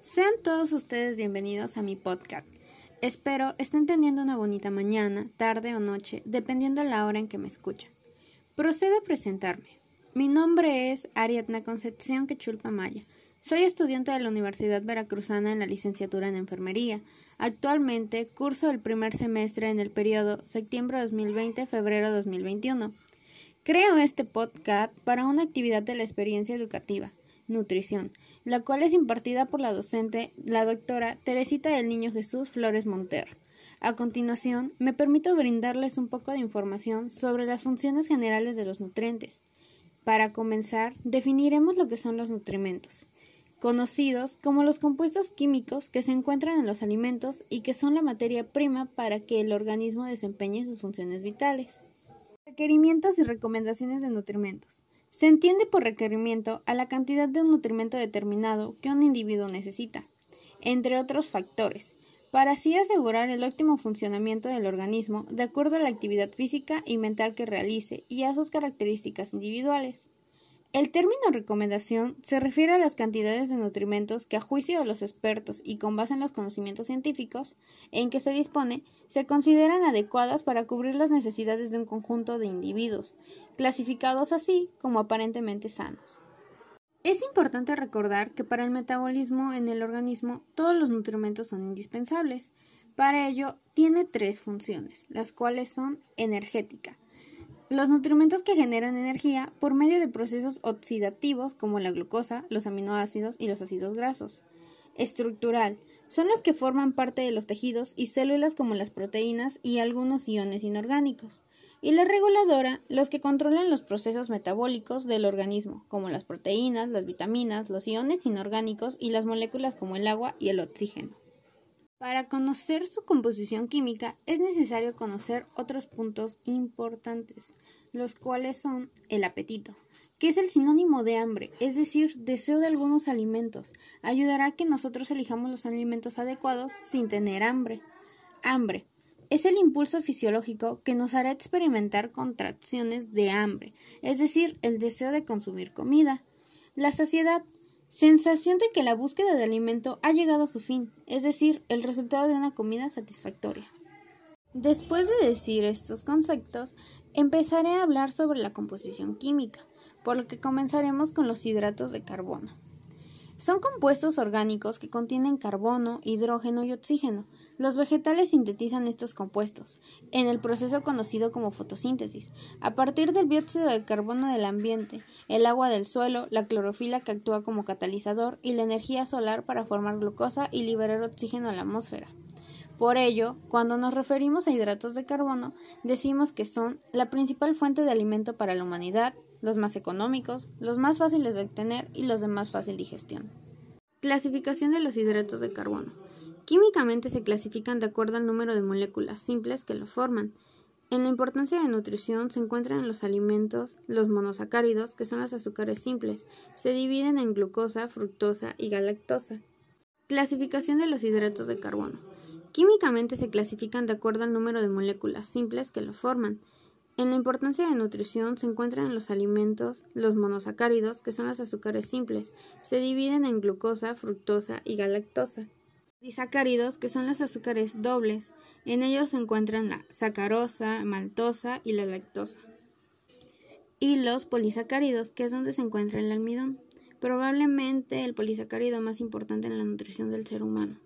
Sean todos ustedes bienvenidos a mi podcast. Espero estén teniendo una bonita mañana, tarde o noche, dependiendo de la hora en que me escuchan. Procedo a presentarme. Mi nombre es Ariadna Concepción Quechulpa Maya. Soy estudiante de la Universidad Veracruzana en la licenciatura en Enfermería. Actualmente curso el primer semestre en el periodo septiembre 2020-febrero 2021. Creo este podcast para una actividad de la experiencia educativa, nutrición, la cual es impartida por la docente, la doctora Teresita del Niño Jesús Flores Monter. A continuación, me permito brindarles un poco de información sobre las funciones generales de los nutrientes. Para comenzar, definiremos lo que son los nutrimentos, conocidos como los compuestos químicos que se encuentran en los alimentos y que son la materia prima para que el organismo desempeñe sus funciones vitales. Requerimientos y recomendaciones de nutrimentos. Se entiende por requerimiento a la cantidad de un nutrimento determinado que un individuo necesita, entre otros factores, para así asegurar el óptimo funcionamiento del organismo de acuerdo a la actividad física y mental que realice y a sus características individuales. El término recomendación se refiere a las cantidades de nutrimentos que a juicio de los expertos y con base en los conocimientos científicos en que se dispone, se consideran adecuadas para cubrir las necesidades de un conjunto de individuos, clasificados así como aparentemente sanos. Es importante recordar que para el metabolismo en el organismo todos los nutrimentos son indispensables. Para ello, tiene tres funciones, las cuales son energética. Los nutrimentos que generan energía por medio de procesos oxidativos como la glucosa, los aminoácidos y los ácidos grasos. Estructural. Son los que forman parte de los tejidos y células como las proteínas y algunos iones inorgánicos y la reguladora los que controlan los procesos metabólicos del organismo, como las proteínas, las vitaminas, los iones inorgánicos y las moléculas como el agua y el oxígeno. Para conocer su composición química es necesario conocer otros puntos importantes, los cuales son el apetito, que es el sinónimo de hambre, es decir, deseo de algunos alimentos. Ayudará a que nosotros elijamos los alimentos adecuados sin tener hambre. Hambre es el impulso fisiológico que nos hará experimentar contracciones de hambre, es decir, el deseo de consumir comida. La saciedad, sensación de que la búsqueda de alimento ha llegado a su fin, es decir, el resultado de una comida satisfactoria. Después de decir estos conceptos, empezaré a hablar sobre la composición química, por lo que comenzaremos con los hidratos de carbono. Son compuestos orgánicos que contienen carbono, hidrógeno y oxígeno, los vegetales sintetizan estos compuestos en el proceso conocido como fotosíntesis, a partir del dióxido de carbono del ambiente, el agua del suelo, la clorofila que actúa como catalizador y la energía solar para formar glucosa y liberar oxígeno a la atmósfera. Por ello, cuando nos referimos a hidratos de carbono, decimos que son la principal fuente de alimento para la humanidad, los más económicos, los más fáciles de obtener y los de más fácil digestión. Clasificación de los hidratos de carbono. Químicamente se clasifican de acuerdo al número de moléculas simples que lo forman. En la importancia de nutrición se encuentran en los alimentos los monosacáridos, que son los azúcares simples. Se dividen en glucosa, fructosa y galactosa. Clasificación de los hidratos de carbono. Químicamente se clasifican de acuerdo al número de moléculas simples que lo forman. En la importancia de nutrición se encuentran en los alimentos los monosacáridos, que son los azúcares simples. Se dividen en glucosa, fructosa y galactosa. Disacáridos, que son los azúcares dobles. En ellos se encuentran la sacarosa, maltosa y la lactosa. Y los polisacáridos, que es donde se encuentra el almidón. Probablemente el polisacárido más importante en la nutrición del ser humano.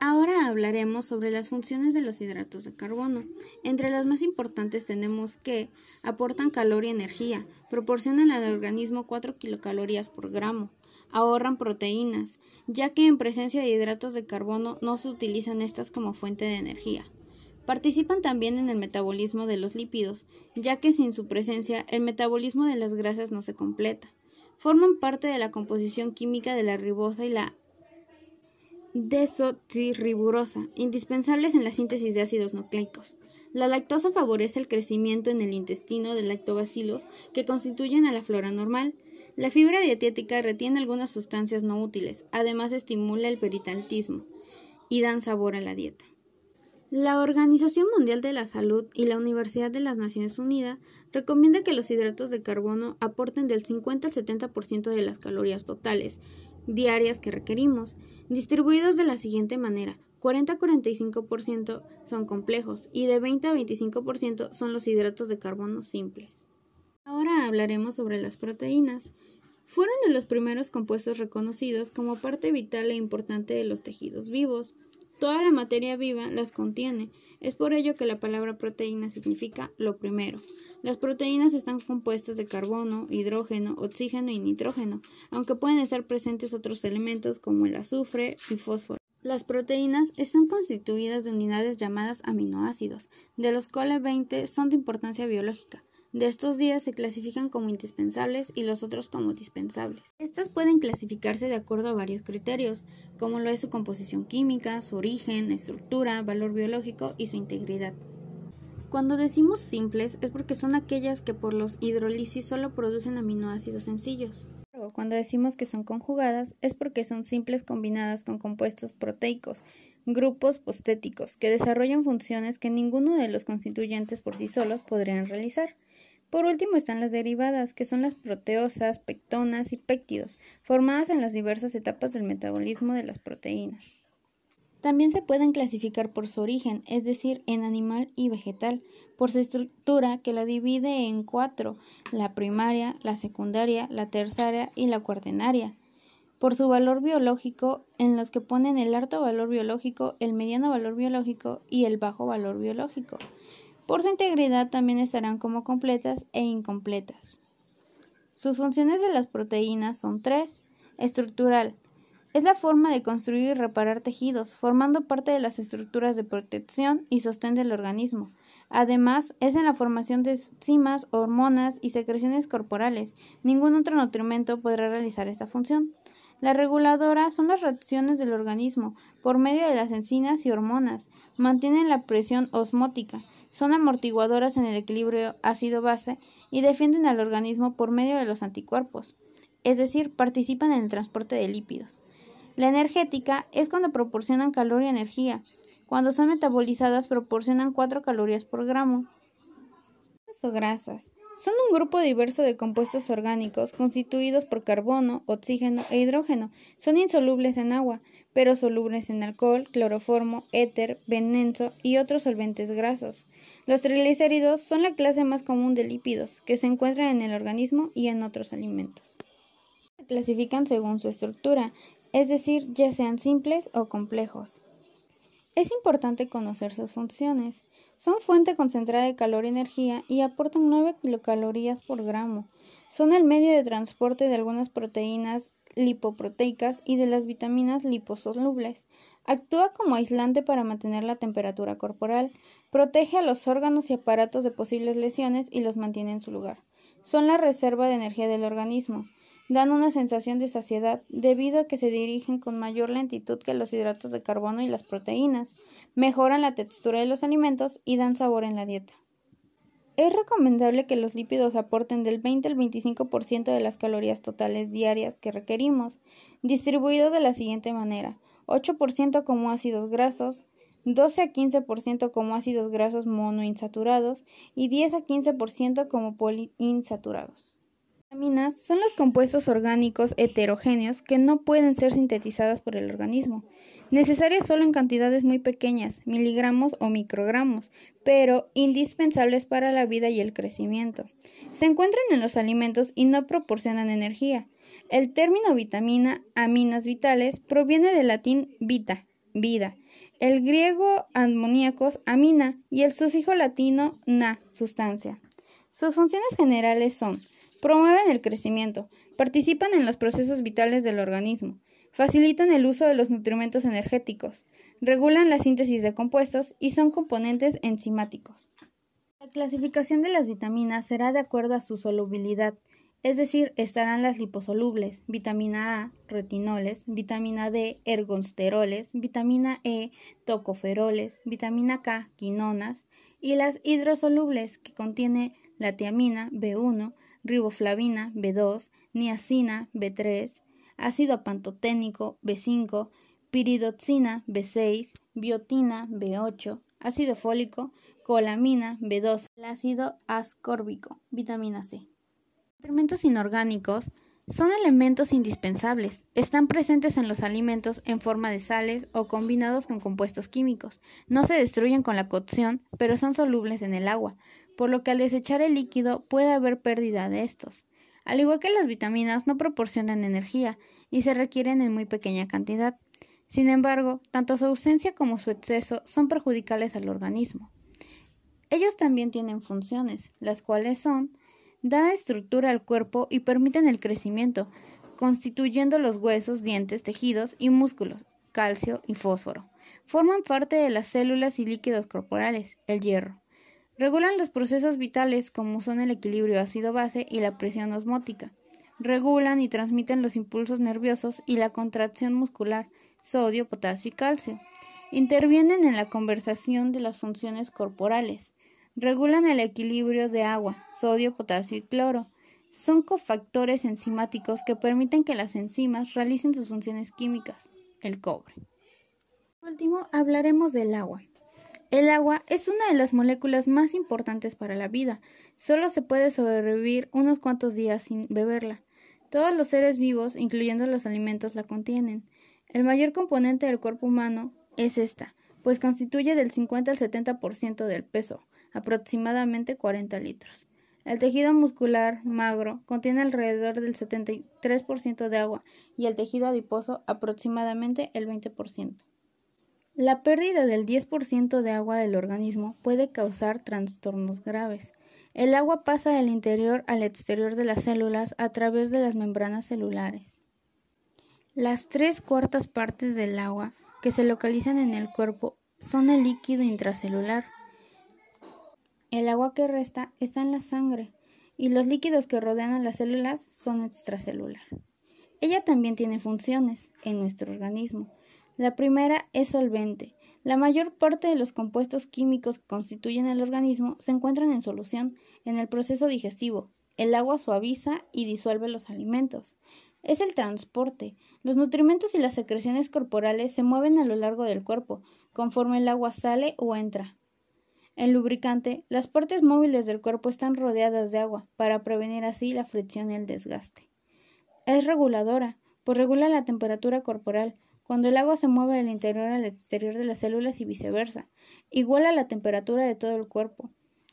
Ahora hablaremos sobre las funciones de los hidratos de carbono. Entre las más importantes tenemos que aportan calor y energía, proporcionan al organismo 4 kilocalorías por gramo, ahorran proteínas, ya que en presencia de hidratos de carbono no se utilizan estas como fuente de energía. Participan también en el metabolismo de los lípidos, ya que sin su presencia el metabolismo de las grasas no se completa. Forman parte de la composición química de la ribosa y la desoxirribosa, indispensables en la síntesis de ácidos nucleicos. La lactosa favorece el crecimiento en el intestino de lactobacilos que constituyen a la flora normal. La fibra dietética retiene algunas sustancias no útiles, además estimula el peritaltismo y dan sabor a la dieta. La Organización Mundial de la Salud y la Universidad de las Naciones Unidas recomienda que los hidratos de carbono aporten del 50 al 70% de las calorías totales diarias que requerimos, distribuidos de la siguiente manera. 40-45% son complejos y de 20 a 25% son los hidratos de carbono simples. Ahora hablaremos sobre las proteínas. Fueron de los primeros compuestos reconocidos como parte vital e importante de los tejidos vivos. Toda la materia viva las contiene. Es por ello que la palabra proteína significa lo primero. Las proteínas están compuestas de carbono, hidrógeno, oxígeno y nitrógeno, aunque pueden estar presentes otros elementos como el azufre y fósforo. Las proteínas están constituidas de unidades llamadas aminoácidos, de los cuales 20 son de importancia biológica. De estos días se clasifican como indispensables y los otros como dispensables. Estas pueden clasificarse de acuerdo a varios criterios, como lo es su composición química, su origen, estructura, valor biológico y su integridad. Cuando decimos simples es porque son aquellas que por los hidrólisis solo producen aminoácidos sencillos. Cuando decimos que son conjugadas es porque son simples combinadas con compuestos proteicos, grupos postéticos, que desarrollan funciones que ninguno de los constituyentes por sí solos podrían realizar. Por último están las derivadas, que son las proteosas, pectonas y péptidos, formadas en las diversas etapas del metabolismo de las proteínas. También se pueden clasificar por su origen, es decir, en animal y vegetal, por su estructura que la divide en cuatro, la primaria, la secundaria, la terciaria y la cuaternaria, por su valor biológico, en los que ponen el alto valor biológico, el mediano valor biológico y el bajo valor biológico. Por su integridad también estarán como completas e incompletas. Sus funciones de las proteínas son tres. Estructural. Es la forma de construir y reparar tejidos, formando parte de las estructuras de protección y sostén del organismo. Además, es en la formación de enzimas, hormonas y secreciones corporales. Ningún otro nutrimento podrá realizar esta función. La reguladora son las reacciones del organismo por medio de las enzimas y hormonas. Mantienen la presión osmótica, son amortiguadoras en el equilibrio ácido-base y defienden al organismo por medio de los anticuerpos, es decir, participan en el transporte de lípidos. La energética es cuando proporcionan calor y energía. Cuando son metabolizadas proporcionan 4 calorías por gramo. O grasas. Son un grupo diverso de compuestos orgánicos constituidos por carbono, oxígeno e hidrógeno. Son insolubles en agua, pero solubles en alcohol, cloroformo, éter, venenzo y otros solventes grasos. Los triglicéridos son la clase más común de lípidos que se encuentran en el organismo y en otros alimentos. Se clasifican según su estructura, es decir, ya sean simples o complejos. Es importante conocer sus funciones. Son fuente concentrada de calor y energía y aportan 9 kilocalorías por gramo. Son el medio de transporte de algunas proteínas lipoproteicas y de las vitaminas liposolubles. Actúa como aislante para mantener la temperatura corporal, protege a los órganos y aparatos de posibles lesiones y los mantiene en su lugar. Son la reserva de energía del organismo. Dan una sensación de saciedad debido a que se dirigen con mayor lentitud que los hidratos de carbono y las proteínas, mejoran la textura de los alimentos y dan sabor en la dieta. Es recomendable que los lípidos aporten del 20 al 25% de las calorías totales diarias que requerimos, distribuidos de la siguiente manera: 8% como ácidos grasos, 12 a 15% como ácidos grasos monoinsaturados y 10 a 15% como poliinsaturados. Vitaminas son los compuestos orgánicos heterogéneos que no pueden ser sintetizadas por el organismo, necesarias solo en cantidades muy pequeñas, miligramos o microgramos, pero indispensables para la vida y el crecimiento. Se encuentran en los alimentos y no proporcionan energía. El término vitamina, aminas vitales, proviene del latín vita, vida, el griego amoníacos, amina, y el sufijo latino na, sustancia. Sus funciones generales son Promueven el crecimiento, participan en los procesos vitales del organismo, facilitan el uso de los nutrimentos energéticos, regulan la síntesis de compuestos y son componentes enzimáticos. La clasificación de las vitaminas será de acuerdo a su solubilidad, es decir, estarán las liposolubles, vitamina A, retinoles, vitamina D, ergonsteroles, vitamina E, tocoferoles, vitamina K, quinonas, y las hidrosolubles, que contiene la tiamina, B1, riboflavina B2, niacina B3, ácido pantoténico B5, piridoxina B6, biotina B8, ácido fólico, colamina, B2, el ácido ascórbico, vitamina C. Nutrimentos inorgánicos son elementos indispensables. Están presentes en los alimentos en forma de sales o combinados con compuestos químicos. No se destruyen con la cocción, pero son solubles en el agua, por lo que al desechar el líquido puede haber pérdida de estos. Al igual que las vitaminas, no proporcionan energía y se requieren en muy pequeña cantidad. Sin embargo, tanto su ausencia como su exceso son perjudiciales al organismo. Ellos también tienen funciones, las cuales son dar estructura al cuerpo y permiten el crecimiento, constituyendo los huesos, dientes, tejidos y músculos, calcio y fósforo. Forman parte de las células y líquidos corporales, el hierro. Regulan los procesos vitales como son el equilibrio ácido-base y la presión osmótica. Regulan y transmiten los impulsos nerviosos y la contracción muscular, sodio, potasio y calcio. Intervienen en la conversación de las funciones corporales. Regulan el equilibrio de agua, sodio, potasio y cloro. Son cofactores enzimáticos que permiten que las enzimas realicen sus funciones químicas, el cobre. Por último, hablaremos del agua. El agua es una de las moléculas más importantes para la vida. Solo se puede sobrevivir unos cuantos días sin beberla. Todos los seres vivos, incluyendo los alimentos, la contienen. El mayor componente del cuerpo humano es esta, pues constituye del 50 al 70% del peso aproximadamente 40 litros. El tejido muscular magro contiene alrededor del 73% de agua y el tejido adiposo aproximadamente el 20%. La pérdida del 10% de agua del organismo puede causar trastornos graves. El agua pasa del interior al exterior de las células a través de las membranas celulares. Las tres cuartas partes del agua que se localizan en el cuerpo son el líquido intracelular, el agua que resta está en la sangre y los líquidos que rodean a las células son extracelular. Ella también tiene funciones en nuestro organismo. La primera es solvente. La mayor parte de los compuestos químicos que constituyen el organismo se encuentran en solución en el proceso digestivo. El agua suaviza y disuelve los alimentos. Es el transporte. Los nutrimentos y las secreciones corporales se mueven a lo largo del cuerpo, conforme el agua sale o entra. En lubricante, las partes móviles del cuerpo están rodeadas de agua para prevenir así la fricción y el desgaste. Es reguladora, pues regula la temperatura corporal, cuando el agua se mueve del interior al exterior de las células y viceversa, iguala la temperatura de todo el cuerpo.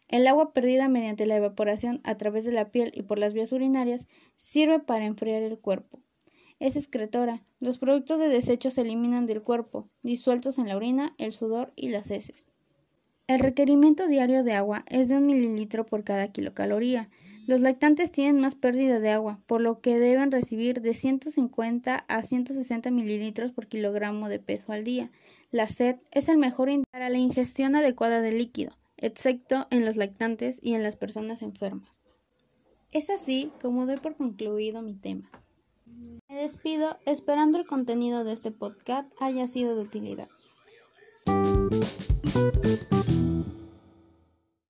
El agua perdida mediante la evaporación a través de la piel y por las vías urinarias sirve para enfriar el cuerpo. Es excretora. Los productos de desecho se eliminan del cuerpo, disueltos en la orina, el sudor y las heces. El requerimiento diario de agua es de un mililitro por cada kilocaloría. Los lactantes tienen más pérdida de agua, por lo que deben recibir de 150 a 160 mililitros por kilogramo de peso al día. La sed es el mejor para la ingestión adecuada de líquido, excepto en los lactantes y en las personas enfermas. Es así como doy por concluido mi tema. Me despido esperando el contenido de este podcast haya sido de utilidad.